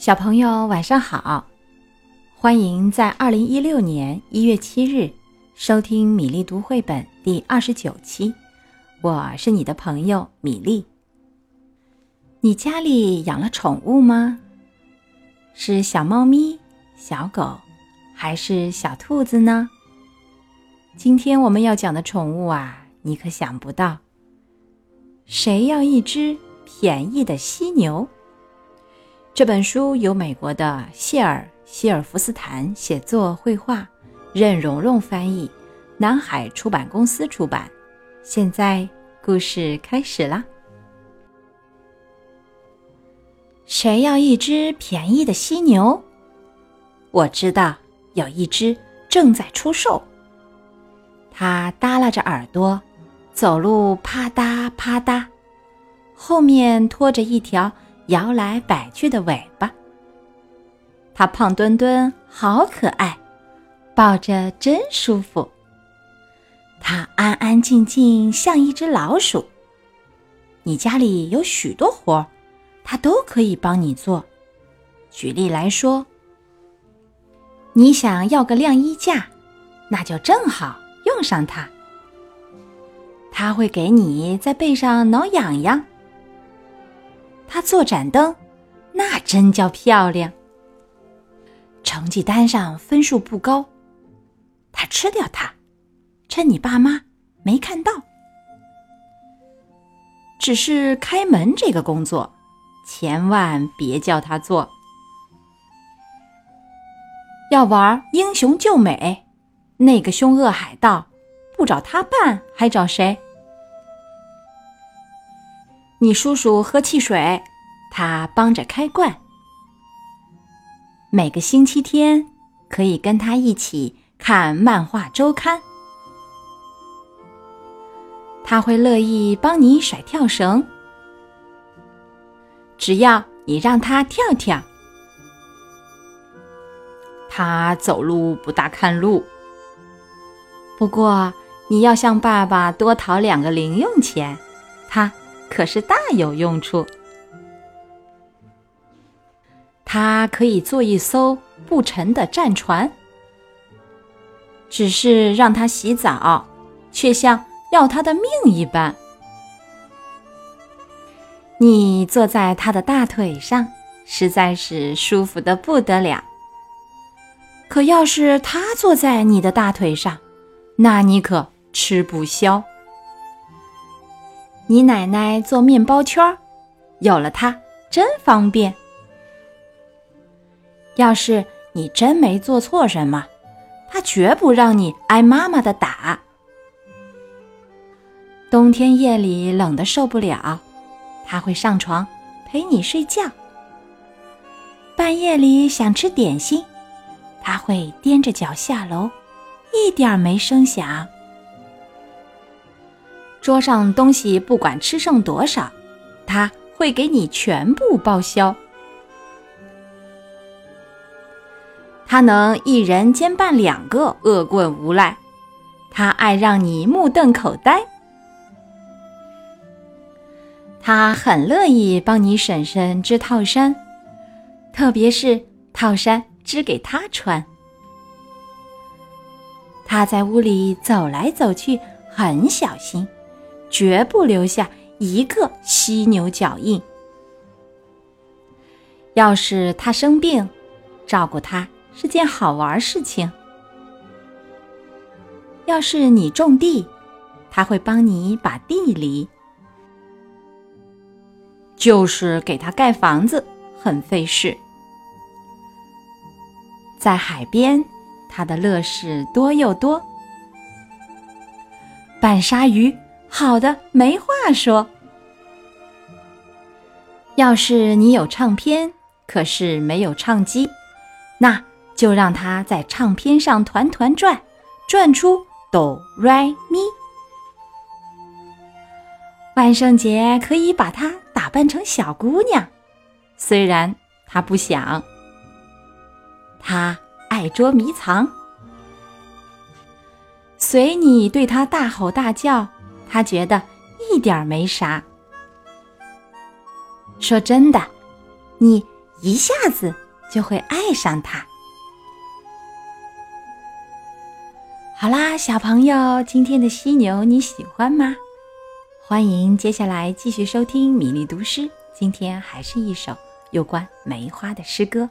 小朋友晚上好，欢迎在二零一六年一月七日收听米粒读绘本第二十九期。我是你的朋友米粒。你家里养了宠物吗？是小猫咪、小狗，还是小兔子呢？今天我们要讲的宠物啊，你可想不到。谁要一只便宜的犀牛？这本书由美国的谢尔希尔福斯坦写作绘画，任蓉蓉翻译，南海出版公司出版。现在故事开始啦！谁要一只便宜的犀牛？我知道有一只正在出售。它耷拉着耳朵，走路啪嗒啪嗒，后面拖着一条。摇来摆去的尾巴，它胖墩墩，好可爱，抱着真舒服。它安安静静，像一只老鼠。你家里有许多活儿，它都可以帮你做。举例来说，你想要个晾衣架，那就正好用上它。它会给你在背上挠痒痒。他做盏灯，那真叫漂亮。成绩单上分数不高，他吃掉它，趁你爸妈没看到。只是开门这个工作，千万别叫他做。要玩英雄救美，那个凶恶海盗，不找他办还找谁？你叔叔喝汽水，他帮着开罐。每个星期天可以跟他一起看漫画周刊，他会乐意帮你甩跳绳，只要你让他跳跳。他走路不大看路，不过你要向爸爸多讨两个零用钱，他。可是大有用处，它可以做一艘不沉的战船。只是让它洗澡，却像要它的命一般。你坐在它的大腿上，实在是舒服的不得了。可要是它坐在你的大腿上，那你可吃不消。你奶奶做面包圈儿，有了它真方便。要是你真没做错什么，她绝不让你挨妈妈的打。冬天夜里冷得受不了，她会上床陪你睡觉。半夜里想吃点心，她会踮着脚下楼，一点没声响。桌上东西不管吃剩多少，他会给你全部报销。他能一人兼办两个恶棍无赖，他爱让你目瞪口呆。他很乐意帮你婶婶织套衫，特别是套衫织给他穿。他在屋里走来走去，很小心。绝不留下一个犀牛脚印。要是他生病，照顾他是件好玩事情。要是你种地，他会帮你把地犁。就是给他盖房子很费事。在海边，他的乐事多又多，扮鲨鱼。好的，没话说。要是你有唱片，可是没有唱机，那就让它在唱片上团团转，转出哆来咪。万圣节可以把它打扮成小姑娘，虽然她不想。她爱捉迷藏，随你对她大吼大叫。他觉得一点没啥。说真的，你一下子就会爱上它。好啦，小朋友，今天的犀牛你喜欢吗？欢迎接下来继续收听米粒读诗。今天还是一首有关梅花的诗歌。